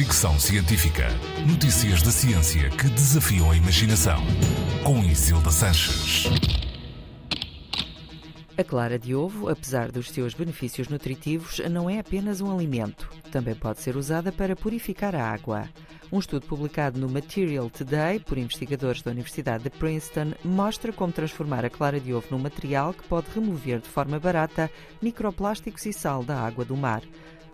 Fricção Científica. Notícias da ciência que desafiam a imaginação. Com Isilda Sanches. A clara de ovo, apesar dos seus benefícios nutritivos, não é apenas um alimento. Também pode ser usada para purificar a água. Um estudo publicado no Material Today por investigadores da Universidade de Princeton mostra como transformar a clara de ovo num material que pode remover de forma barata microplásticos e sal da água do mar.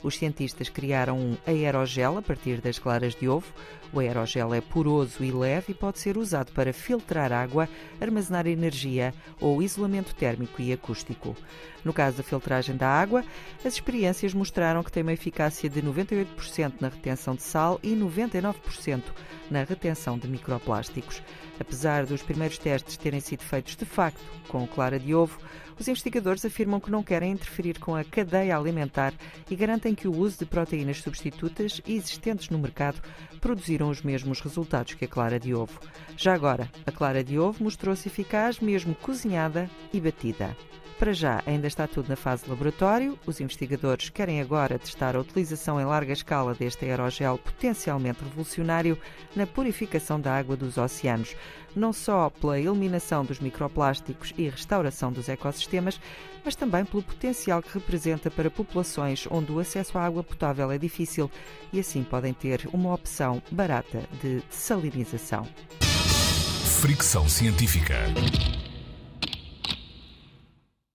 Os cientistas criaram um aerogel a partir das claras de ovo. O aerogel é poroso e leve e pode ser usado para filtrar água, armazenar energia ou isolamento térmico e acústico. No caso da filtragem da água, as experiências mostraram que tem uma eficácia de 98% na retenção de sal e 99% na retenção de microplásticos. Apesar dos primeiros testes terem sido feitos de facto com clara de ovo, os investigadores afirmam que não querem interferir com a cadeia alimentar e garantem que o uso de proteínas substitutas existentes no mercado produziram os mesmos resultados que a clara de ovo. Já agora, a clara de ovo mostrou-se eficaz mesmo cozinhada e batida. Para já, ainda está tudo na fase de laboratório. Os investigadores querem agora testar a utilização em larga escala deste aerogel potencialmente revolucionário na purificação da água dos oceanos, não só pela eliminação dos microplásticos e restauração dos ecossistemas, mas também pelo potencial que representa para populações onde o acesso à água potável é difícil e assim podem ter uma opção barata de salinização. Fricção científica.